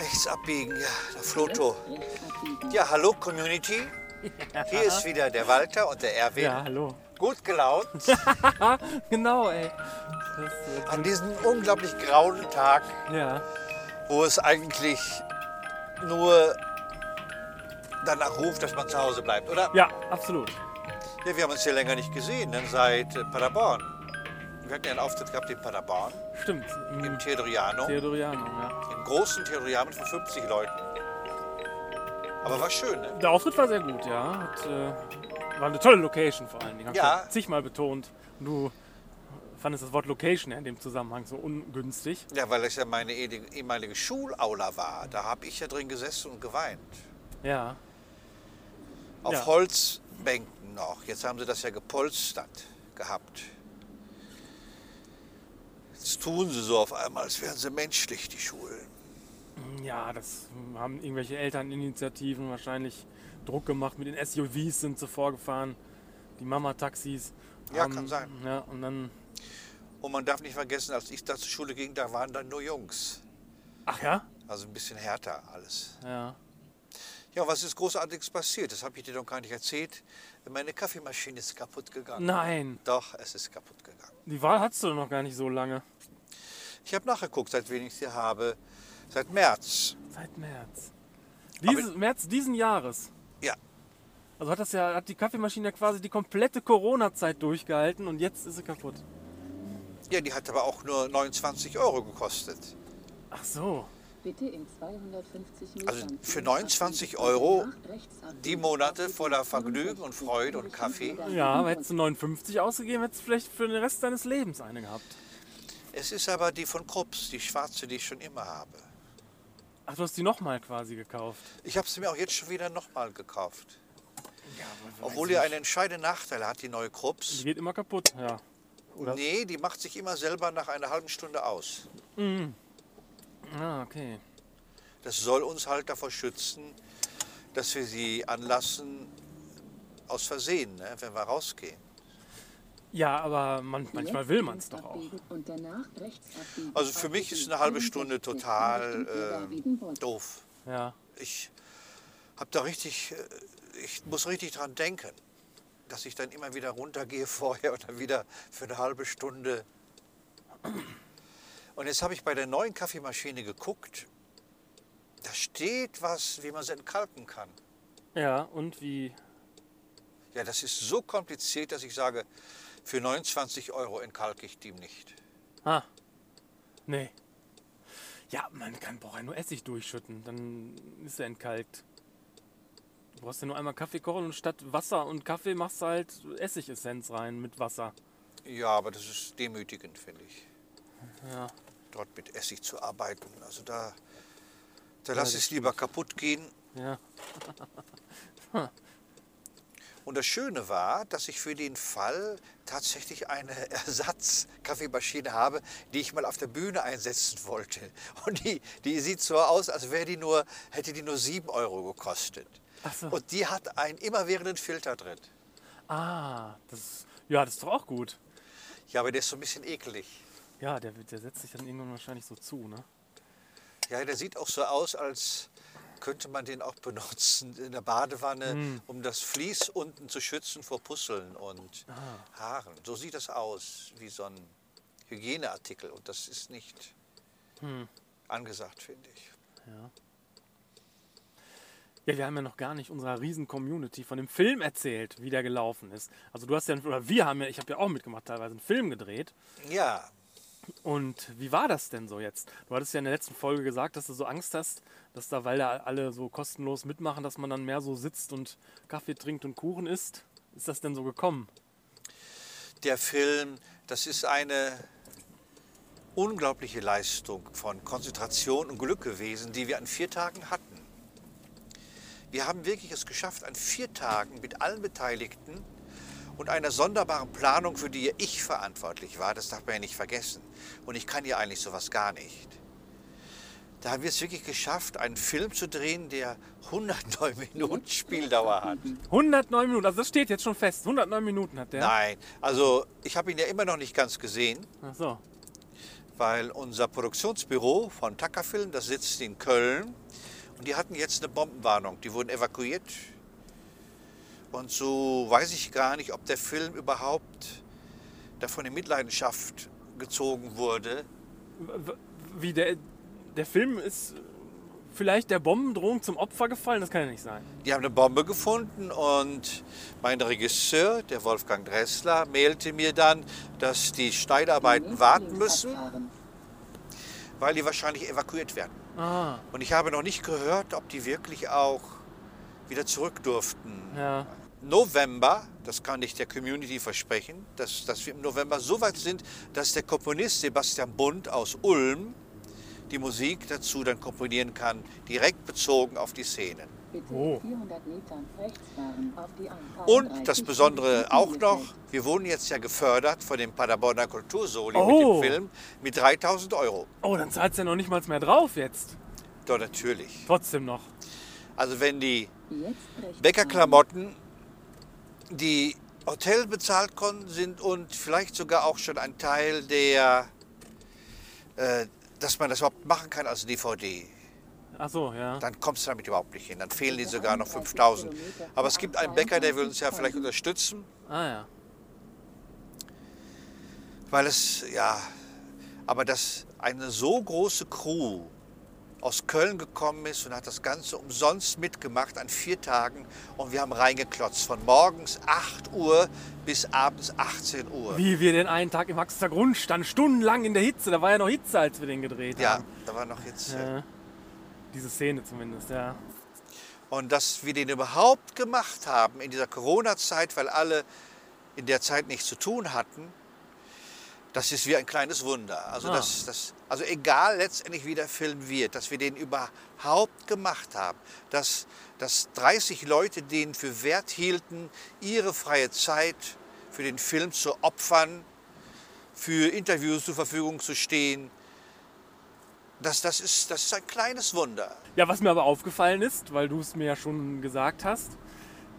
Rechts abbiegen, ja, der Floto. Ja, hallo Community. Hier ist wieder der Walter und der Erwin. Ja, hallo. Gut gelaunt Genau, ey. An diesem unglaublich grauen Tag, ja. wo es eigentlich nur danach ruft, dass man zu Hause bleibt, oder? ja, absolut. Ja, wir haben uns ja länger nicht gesehen, ne? seit äh, Paderborn. Wir hatten ja einen Auftritt gehabt in Paderborn, Stimmt. im Im Theodoriano, Theodoriano, ja. im großen Theodoriano von 50 Leuten. Aber war schön, ne? Der Auftritt war sehr gut, ja. Hat, äh, war eine tolle Location vor allen Dingen. Hab Ja. ich zigmal betont. Du fandest das Wort Location ja in dem Zusammenhang so ungünstig. Ja, weil es ja meine ehemalige ehemalige Schulaula war. Da habe ich ja drin gesessen und geweint. Ja. Auf Ja. Holzbänken noch. Jetzt haben sie das ja gepolstert gehabt. Jetzt tun sie so auf einmal, als wären sie menschlich, die Schulen. Ja, das haben irgendwelche Elterninitiativen wahrscheinlich Druck gemacht. Mit den SUVs sind sie vorgefahren. Die Mama-Taxis. Ja, kann sein. Ja, und dann. Und man darf nicht vergessen, als ich da zur Schule ging, da waren dann nur Jungs. Ach ja? Also ein bisschen härter alles. Ja. Ja, was ist Großartiges passiert? Das habe ich dir noch gar nicht erzählt. Meine Kaffeemaschine ist kaputt gegangen. Nein, Doch, es ist kaputt gegangen. die Wahl hattest du noch gar nicht so lange. Ich habe nachgeguckt, seit wen ich sie habe. Seit März. Seit März. Dieses, März diesen Jahres. Ja. Also hat das ja, hat die Kaffeemaschine ja quasi die komplette Corona-Zeit durchgehalten und jetzt ist sie kaputt. Ja, die hat aber auch nur 29 Euro gekostet. Ach so. Bitte in 250 Metern. Also für links 29 abbiegen, Euro. Die Monate voller Vergnügen und Freude und Kaffee. Ja, aber hättest du 59 ausgegeben, hättest du vielleicht für den Rest deines Lebens eine gehabt. Es ist aber die von Krups, die schwarze, die ich schon immer habe. Ach, du hast die nochmal quasi gekauft. Ich habe sie mir auch jetzt schon wieder nochmal gekauft. Ja, Obwohl die einen entscheidenden Nachteil hat, die neue Krups. Die geht immer kaputt, ja. Oder? Nee, die macht sich immer selber nach einer halben Stunde aus. Ah, okay. Das soll uns halt davor schützen, dass wir sie anlassen aus Versehen, ne, wenn wir rausgehen. Ja, aber man, manchmal will man es doch auch. Abbiegen Und danach rechts abbiegen. Also für mich ist eine halbe Stunde total äh, doof. Ja. Ich habe da richtig, äh, ich muss richtig dran denken, dass ich dann immer wieder runtergehe vorher und dann wieder für eine halbe Stunde. Und jetzt habe ich bei der neuen Kaffeemaschine geguckt. Da steht was, wie man sie entkalken kann. Ja, und wie? Ja, das ist so kompliziert, dass ich sage, für 29 Euro entkalke ich die nicht. Ah. Nee. Ja, man kann braucht ja nur Essig durchschütten, dann ist er entkalkt. Du brauchst ja nur einmal Kaffee kochen und statt Wasser und Kaffee machst du halt Essigessenz rein mit Wasser. Ja, aber das ist demütigend, finde ich. Ja. Dort mit Essig zu arbeiten. Also da, da lasse das ich es lieber kaputt gehen. Ja. Und das Schöne war, dass ich für den Fall tatsächlich eine Ersatz-Kaffeemaschine habe, die ich mal auf der Bühne einsetzen wollte. Und die, die sieht so aus, als wäre die nur, hätte die nur 7 Euro gekostet. So. Und die hat einen immerwährenden Filter drin. Ah, das ja, das ist doch auch gut. Ja, aber der ist so ein bisschen eklig. Ja, der, der setzt sich dann irgendwann wahrscheinlich so zu, ne? Ja, der sieht auch so aus, als könnte man den auch benutzen in der Badewanne, um das Vlies unten zu schützen vor Pusseln und Haaren. So sieht das aus, wie so ein Hygieneartikel. Und das ist nicht angesagt, finde ich. Ja. Ja, wir haben ja noch gar nicht unserer riesen Community von dem Film erzählt, wie der gelaufen ist. Also du hast ja, oder wir haben ja, ich habe ja auch mitgemacht, teilweise einen Film gedreht. Ja, Und wie war das denn so jetzt? Du hattest ja in der letzten Folge gesagt, dass du so Angst hast, dass da, weil da alle so kostenlos mitmachen, dass man dann mehr so sitzt und Kaffee trinkt und Kuchen isst. Ist das denn so gekommen? der Film, das ist eine unglaubliche Leistung von Konzentration und Glück gewesen, die wir an vier Tagen hatten. Wir haben wirklich es geschafft, an vier Tagen mit allen Beteiligten und einer sonderbaren Planung, für die ich verantwortlich war, das darf man ja nicht vergessen. Und ich kann ja eigentlich sowas gar nicht. Da haben wir es wirklich geschafft, einen Film zu drehen, der 109 Minuten Spieldauer hat. 109 Minuten, also das steht jetzt schon fest. 109 Minuten hat der. Nein, also ich habe ihn ja immer noch nicht ganz gesehen. Ach so. weil unser Produktionsbüro von Tackerfilm, das sitzt in Köln und die hatten jetzt eine Bombenwarnung. Die wurden evakuiert. Und so weiß ich gar nicht, ob der Film überhaupt davon in Mitleidenschaft gezogen wurde. Wie der, der Film ist vielleicht der Bombendrohung zum Opfer gefallen? Das kann ja nicht sein. Die haben eine Bombe gefunden und mein Regisseur, der Wolfgang Dressler, mailte mir dann, dass die Schneidarbeiten warten müssen, weil die wahrscheinlich evakuiert werden. Ah, Und ich habe noch nicht gehört, ob die wirklich auch wieder zurück durften. ja. November, das kann ich der Community versprechen, dass, dass wir im November so weit sind, dass der Komponist Sebastian Bund aus Ulm die Musik dazu dann komponieren kann, direkt bezogen auf die Szenen. Oh. 400 Metern rechts fahren auf die A33 Und das Besondere auch noch, wir wurden jetzt ja gefördert von dem Paderborner Kultursoli Oh. mit dem Film mit 3000 Euro. Oh, dann zahlt es ja noch nicht mal mehr drauf jetzt. Doch, natürlich. Trotzdem noch. Also wenn die Bäckerklamotten, die Hotel bezahlt konnten sind und vielleicht sogar auch schon ein Teil der, äh, dass man das überhaupt machen kann als DVD, Ach so, ja. dann kommst du damit überhaupt nicht hin. Dann fehlen die sogar noch 5000. Aber es gibt einen Bäcker, der will uns ja vielleicht unterstützen. Ah ja. Weil es, ja, aber dass eine so große Crew aus Köln gekommen ist und hat das Ganze umsonst mitgemacht an vier Tagen und wir haben reingeklotzt von morgens 8 Uhr bis abends 18 Uhr. Wie wir den einen Tag im Axter Grund standen, stundenlang in der Hitze. Da war ja noch Hitze, als wir den gedreht Ja, haben. da war noch äh, Ja. Diese Szene zumindest, ja. Und dass wir den überhaupt gemacht haben in dieser Corona-Zeit, weil alle in der Zeit nichts zu tun hatten, das ist wie ein kleines Wunder. Also, Ah. das, das, also egal letztendlich, wie der Film wird, dass wir den überhaupt gemacht haben, dass, dass 30 Leute den für wert hielten, ihre freie Zeit für den Film zu opfern, für Interviews zur Verfügung zu stehen, das, das, ist, das ist ein kleines Wunder. Ja, was mir aber aufgefallen ist, weil du es mir ja schon gesagt hast,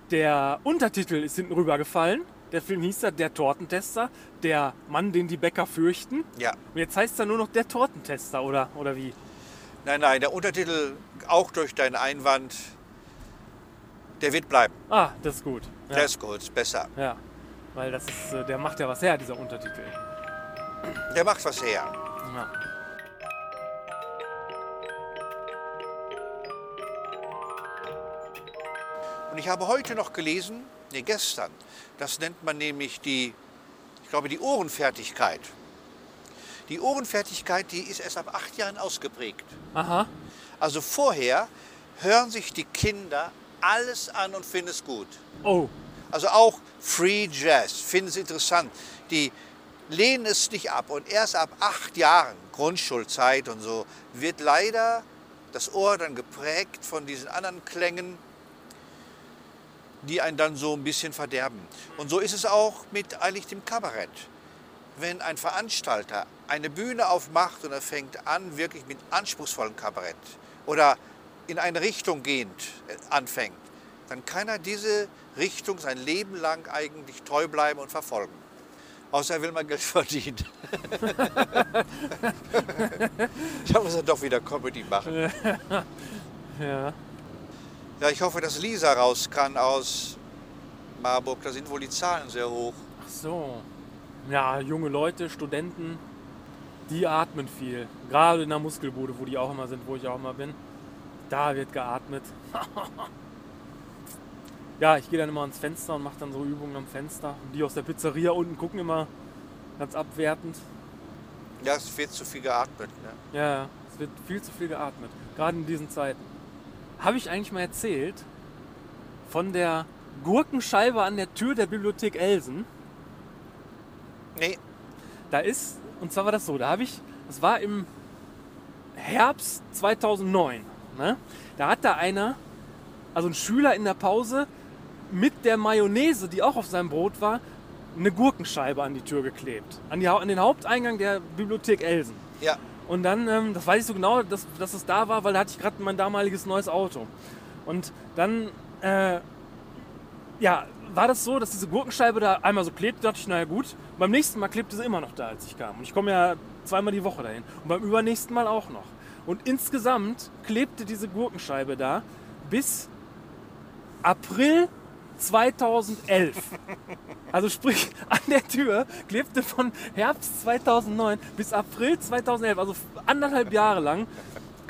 der Untertitel ist hinten rübergefallen. Der Film hieß ja Der Tortentester, der Mann, den die Bäcker fürchten. Ja. Und jetzt heißt er nur noch Der Tortentester, oder, oder wie? Nein, nein, der Untertitel, auch durch deinen Einwand, der wird bleiben. Ah, das ist gut. Ja, Der ist gut, ist besser. ja. weil das ist, äh, der macht ja was her, dieser Untertitel. Der macht was her. Ja. Und ich habe heute noch gelesen, nee, gestern, das nennt man nämlich die, ich glaube, die Ohrenfertigkeit. Die Ohrenfertigkeit, die ist erst ab acht Jahren ausgeprägt. Aha. Also vorher hören sich die Kinder alles an und finden es gut. Oh, Also auch Free Jazz, finden es interessant. Die lehnen es nicht ab. Und erst ab acht Jahren, Grundschulzeit und so, wird leider das Ohr dann geprägt von diesen anderen Klängen, die einen dann so ein bisschen verderben. Und so ist es auch mit eigentlich dem Kabarett. Wenn ein Veranstalter eine Bühne aufmacht und er fängt an, wirklich mit anspruchsvollem Kabarett oder in eine Richtung gehend äh, anfängt, dann kann er diese Richtung sein Leben lang eigentlich treu bleiben und verfolgen. Außer er will mal Geld verdienen. da muss er doch wieder Comedy machen. ja. Ja, ich hoffe, dass Lisa raus kann aus Marburg. Da sind wohl die Zahlen sehr hoch. Ach so. Ja, junge Leute, Studenten, die atmen viel. Gerade in der Muskelbude, wo die auch immer sind, wo ich auch immer bin. Da wird geatmet. ja, ich gehe dann immer ans Fenster und mache dann so Übungen am Fenster. Und die aus der Pizzeria unten gucken immer ganz abwertend. Ja, es wird zu viel geatmet. Ne? Ja, ja, es wird viel zu viel geatmet. Gerade in diesen Zeiten. Habe ich eigentlich mal erzählt von der Gurkenscheibe an der Tür der Bibliothek Elsen? Nee, Da ist, und zwar war das so, da habe ich, das war im Herbst 2009, ne? da hat da einer, also ein Schüler in der Pause, mit der Mayonnaise, die auch auf seinem Brot war, eine Gurkenscheibe an die Tür geklebt. An, die, an den Haupteingang der Bibliothek Elsen. ja, Und dann, ähm, das weiß ich so genau, dass, dass es da war, weil da hatte ich gerade mein damaliges neues Auto. Und dann, äh, ja, war das so, dass diese Gurkenscheibe da einmal so klebte, dachte ich, naja gut. Beim nächsten Mal klebte sie immer noch da, als ich kam. Und ich komme ja zweimal die Woche dahin. Und beim übernächsten Mal auch noch. Und insgesamt klebte diese Gurkenscheibe da bis April 2011. Also sprich, an der Tür klebte von Herbst 2009 bis April 2011, also anderthalb Jahre lang,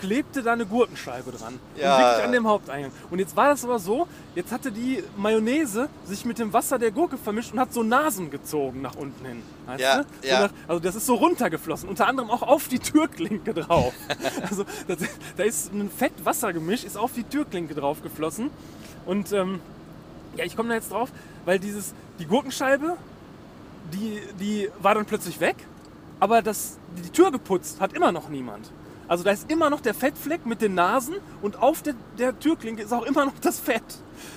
klebte da eine Gurkenscheibe dran. Ja. Und an dem Haupteingang. Und jetzt war das aber so, jetzt hatte die Mayonnaise sich mit dem Wasser der Gurke vermischt und hat so Nasen gezogen nach unten hin. Weißt Ja, ja. also das ist so runtergeflossen, unter anderem auch auf die Türklinke drauf. also das, da ist ein Fett-Wassergemisch, ist auf die Türklinke drauf geflossen. Und ähm, ja, ich komme da jetzt drauf, weil dieses, die Gurkenscheibe, die, die war dann plötzlich weg, aber das, die Tür geputzt hat immer noch niemand. Also da ist immer noch der Fettfleck mit den Nasen und auf der, der Türklinke ist auch immer noch das Fett.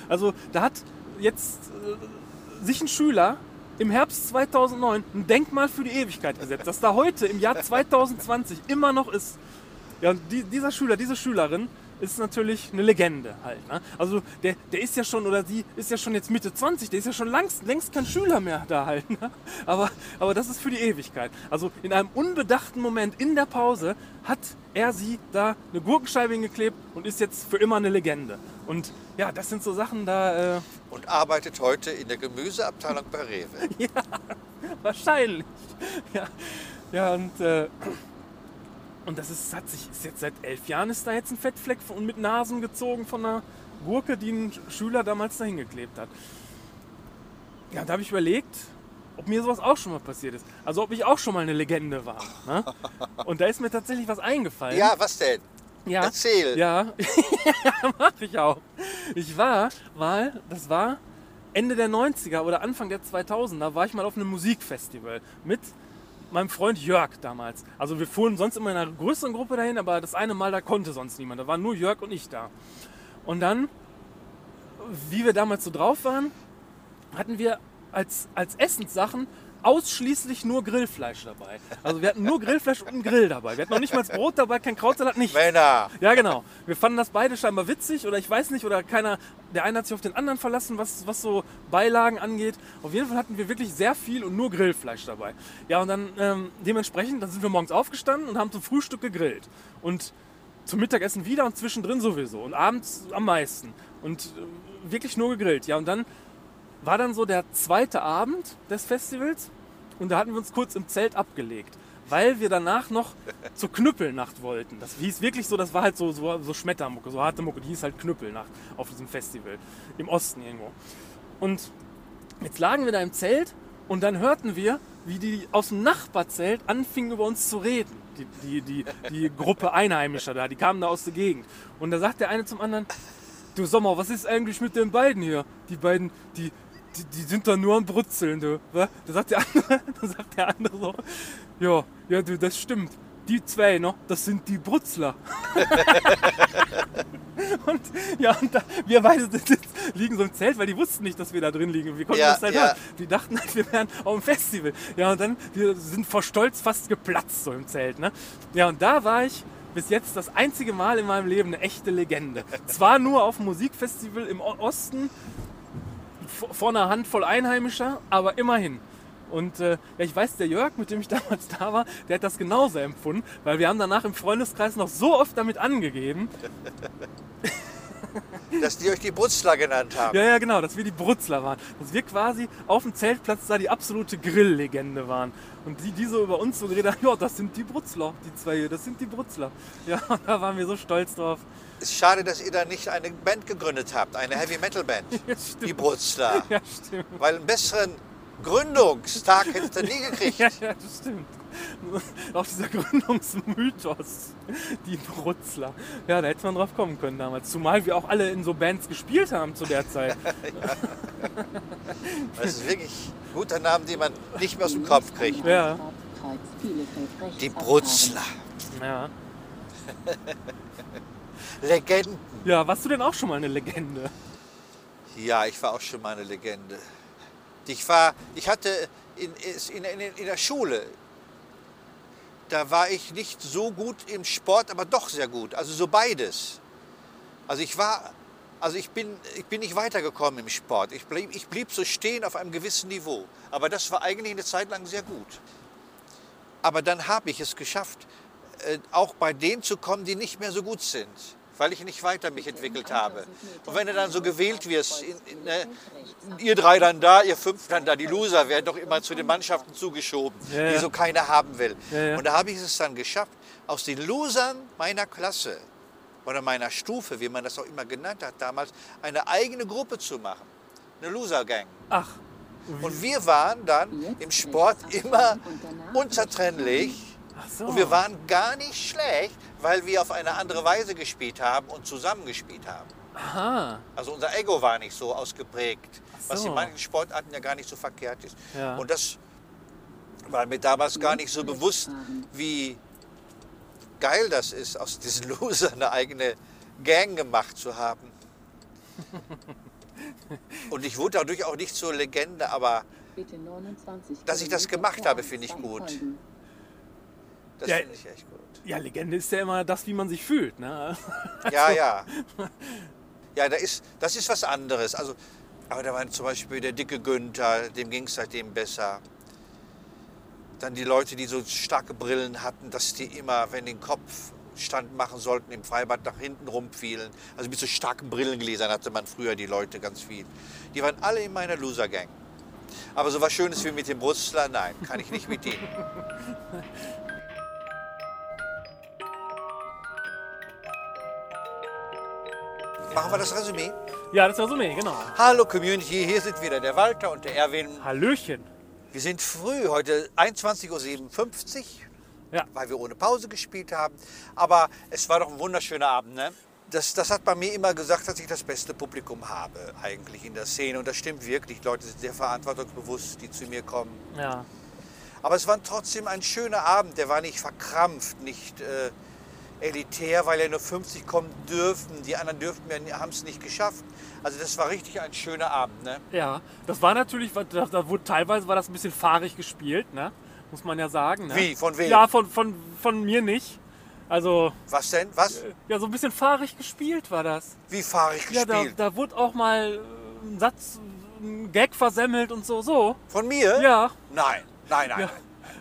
Also da hat jetzt äh, sich ein Schüler im Herbst 2009 ein Denkmal für die Ewigkeit gesetzt, das da heute im Jahr 2020 immer noch ist. Ja, und die, dieser Schüler, diese Schülerin ist natürlich eine Legende halt. Ne? Also der, der ist ja schon, oder sie ist ja schon jetzt Mitte 20, der ist ja schon längst, längst kein Schüler mehr da halt. Ne? Aber, aber das ist für die Ewigkeit. Also in einem unbedachten Moment in der Pause hat er sie da eine Gurkenscheibe hingeklebt und ist jetzt für immer eine Legende. Und ja, das sind so Sachen da, äh, Und arbeitet heute in der Gemüseabteilung bei Rewe. Wahrscheinlich. Ja, ja und, äh, und das ist, hat sich, ist jetzt seit elf Jahren ist da jetzt ein Fettfleck und mit Nasen gezogen von einer Gurke, die ein Schüler damals dahin geklebt hat. Ja, da habe ich überlegt, ob mir sowas auch schon mal passiert ist. Also ob ich auch schon mal eine Legende war. Ne? Und da ist mir tatsächlich was eingefallen. Ja, was denn? Ja. Erzähl. Ja, ja mach ich auch. Ich war mal, das war Ende der 90er oder Anfang der 2000er, war ich mal auf einem Musikfestival mit meinem Freund Jörg damals. Also wir fuhren sonst immer in einer größeren Gruppe dahin, aber das eine Mal, da konnte sonst niemand. Da waren nur Jörg und ich da. Und dann, wie wir damals so drauf waren, hatten wir als, als Essenssachen ausschließlich nur Grillfleisch dabei. Also wir hatten nur Grillfleisch und einen Grill dabei. Wir hatten noch nicht mal das Brot dabei, kein Krautsalat, nichts. Männer. Ja, genau. Wir fanden das beide scheinbar witzig oder ich weiß nicht, oder keiner, der eine hat sich auf den anderen verlassen, was, was so Beilagen angeht. Auf jeden Fall hatten wir wirklich sehr viel und nur Grillfleisch dabei. Ja, und dann ähm, dementsprechend, dann sind wir morgens aufgestanden und haben zum Frühstück gegrillt. Und zum Mittagessen wieder und zwischendrin sowieso. Und abends am meisten. Und äh, wirklich nur gegrillt. Ja, und dann war dann so der zweite Abend des Festivals und da hatten wir uns kurz im Zelt abgelegt, weil wir danach noch zur Knüppelnacht wollten. Das hieß wirklich so, das war halt so, so, so Schmettermucke, so harte Mucke, die hieß halt Knüppelnacht auf diesem Festival im Osten irgendwo. Und jetzt lagen wir da im Zelt und dann hörten wir, wie die aus dem Nachbarzelt anfingen über uns zu reden. Die, die, die, die Gruppe Einheimischer da, die kamen da aus der Gegend. Und da sagt der eine zum anderen, du Sommer, was ist eigentlich mit den beiden hier? Die beiden, die, die, die sind da nur am Brutzeln, du. Da sagt der andere, da sagt der andere so, ja, ja, du, das stimmt. Die zwei, ne, das sind die Brutzler. und ja, und da, wir beide liegen so im Zelt, weil die wussten nicht, dass wir da drin liegen. Wir konnten Ja, das halt ja. Die dachten halt, wir wären auf dem Festival. Ja, und dann, wir sind vor Stolz fast geplatzt so im Zelt, ne. Ja, und da war ich bis jetzt das einzige Mal in meinem Leben eine echte Legende. Zwar nur auf dem Musikfestival im Osten, vor einer Handvoll Einheimischer, aber immerhin. Und äh, ja, ich weiß, der Jörg, mit dem ich damals da war, der hat das genauso empfunden, weil wir haben danach im Freundeskreis noch so oft damit angegeben. Dass die euch die Brutzler genannt haben. Ja, ja, genau, dass wir die Brutzler waren. Dass wir quasi auf dem Zeltplatz da die absolute Grilllegende waren. Und die, die so über uns so geredet haben, ja, das sind die Brutzler, die zwei hier, das sind die Brutzler. Ja, da waren wir so stolz drauf. Es ist schade, dass ihr da nicht eine Band gegründet habt, eine Heavy Metal Band. Ja, stimmt. Die Brutzler. Ja, stimmt. Weil einen besseren Gründungstag hättet ihr nie gekriegt. Ja, ja, das stimmt. Auch dieser Gründungsmythos, die Brutzler. Ja, da hätte man drauf kommen können damals. Zumal wir auch alle in so Bands gespielt haben zu der Zeit. Das ist wirklich ein guter Name, den man nicht mehr aus dem Kopf kriegt. Ja. Die. Brutzler. Ja. Legenden. ja, warst du denn auch schon mal eine Legende? Ja, ich war auch schon mal eine Legende. Ich war, ich hatte in, in, in, in der Schule, da war ich nicht so gut im Sport, aber doch sehr gut. Also so beides. Also ich war, also ich bin, ich bin nicht weitergekommen im Sport. Ich blieb, ich blieb so stehen auf einem gewissen Niveau. Aber das war eigentlich eine Zeit lang sehr gut. Aber dann habe ich es geschafft, äh, auch bei denen zu kommen, die nicht mehr so gut sind, weil ich nicht weiter mich entwickelt habe. Und wenn du dann so gewählt wirst, in, in, ne, ihr drei dann da, ihr fünf dann da, die Loser werden doch immer zu den Mannschaften zugeschoben, Ja, die ja. so keiner haben will. Ja, ja. Und da habe ich es dann geschafft, aus den Losern meiner Klasse oder meiner Stufe, wie man das auch immer genannt hat damals, eine eigene Gruppe zu machen. Eine Loser-Gang. Ach, Und wir waren dann im Sport immer unzertrennlich. So. Und wir waren gar nicht schlecht, weil wir auf eine andere Weise gespielt haben und zusammengespielt haben. Aha. Also unser Ego war nicht so ausgeprägt, was so. in manchen Sportarten ja gar nicht so verkehrt ist. Ja. Und das war mir damals gar nicht so bewusst, wie geil das ist, aus diesen Losern eine eigene Gang gemacht zu haben. Und ich wurde dadurch auch nicht zur Legende, aber Bitte 29 Dass ich das gemacht habe, finde ich gut. Das Ja. finde ich echt gut. Ja, Legende ist ja immer das, wie man sich fühlt. Ne? Ja, ja. Ja, da ist, das ist was anderes. Also, aber da war zum Beispiel der dicke Günther, dem ging es seitdem besser. Dann die Leute, die so starke Brillen hatten, dass die immer, wenn den Kopf Stand machen sollten, im Freibad nach hinten rumfielen. Also mit so starken Brillengläsern hatte man früher die Leute ganz viel. Die waren alle in meiner Loser-Gang. Aber so was Schönes wie mit dem Brustler, nein, kann ich nicht mit denen. Machen wir das Resümee? Ja, das mehr, genau. Hallo Community, hier sind wieder der Walter und der Erwin. Hallöchen. Wir sind früh, heute 21.57 Uhr, Ja. weil wir ohne Pause gespielt haben. Aber es war doch ein wunderschöner Abend. Ne? Das, das hat bei mir immer gesagt, dass ich das beste Publikum habe, eigentlich in der Szene. Und das stimmt wirklich. Die Leute sind sehr verantwortungsbewusst, die zu mir kommen. Ja. Aber es war trotzdem ein schöner Abend. Der war nicht verkrampft, nicht äh, elitär, weil ja nur 50 kommen dürfen. Die anderen dürften haben es nicht geschafft. Also das war richtig ein schöner Abend. Ne? Ja, das war natürlich, da, da wurde teilweise war das ein bisschen fahrig gespielt, ne? Muss man ja sagen. Ne? Wie? Von wem? Ja, von, von, von mir nicht. Also, Was denn? Was? ja, so ein bisschen fahrig gespielt war das. Wie fahrig Ja, da, gespielt? da wurde auch mal äh, ein Satz, ein Gag versemmelt und so, so. Von mir? Ja. Nein, nein, nein. Ja. nein.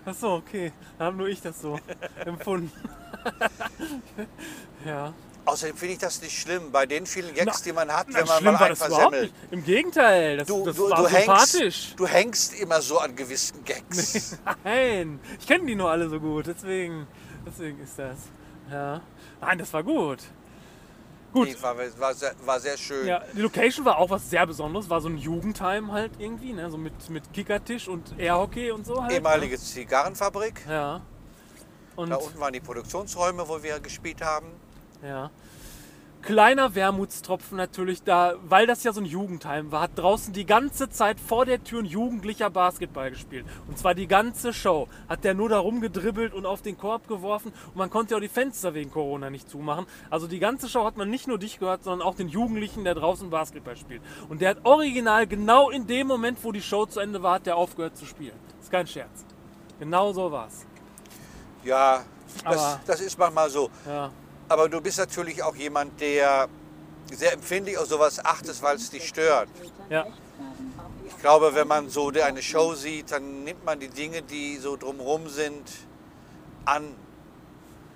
Ach so, okay. Da habe nur ich das so empfunden. ja. Außerdem finde ich das nicht schlimm, bei den vielen Gags, Na, die man hat, Na, wenn man mal einen versemmelt. Im Gegenteil, das, Du, das du, war du, sympathisch. hängst, du hängst immer so an gewissen Gags. Nein, ich kenne die nur alle so gut, deswegen, deswegen ist das. Ja. Nein, das war gut. Gut. Nee, war, war, sehr, war sehr schön. Ja, die Location war auch was sehr Besonderes, war so ein Jugendheim halt irgendwie, ne? so mit, mit Kickertisch und Airhockey und so halt. Ehemalige Zigarrenfabrik. Ne? Ja. Und Da unten waren die Produktionsräume, wo wir gespielt haben. Ja. Kleiner Wermutstropfen natürlich da, weil das ja so ein Jugendheim war, hat draußen die ganze Zeit vor der Tür ein Jugendlicher Basketball gespielt. Und zwar die ganze Show. Hat der nur da rumgedribbelt und auf den Korb geworfen. Und man konnte ja auch die Fenster wegen Corona nicht zumachen. Also die ganze Show hat man nicht nur dich gehört, sondern auch den Jugendlichen, der draußen Basketball spielt. Und der hat original genau in dem Moment, wo die Show zu Ende war, hat der aufgehört zu spielen. ist kein Scherz. Genau so war's. Ja, das, das ist manchmal so. Ja. Aber du bist natürlich auch jemand, der sehr empfindlich auf sowas achtet, weil es dich stört. Ja. Ich glaube, wenn man so eine Show sieht, dann nimmt man die Dinge, die so drumherum sind, an.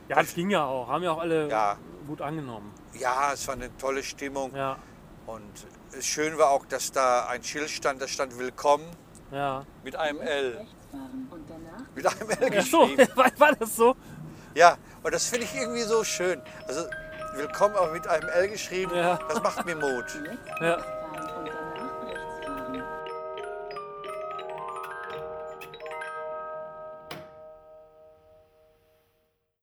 Ja, das ging ja auch. Haben ja auch alle Ja. gut angenommen. Ja, es war eine tolle Stimmung. Ja. Und schön war auch, dass da ein Schild stand, da stand Willkommen Ja. mit einem L. Rechts fahren und danach Mit einem L Ach so, geschrieben. war, das so? Ja, und das finde ich irgendwie so schön. Also Willkommen auch mit einem L geschrieben, Ja. das macht mir Mut. Ja.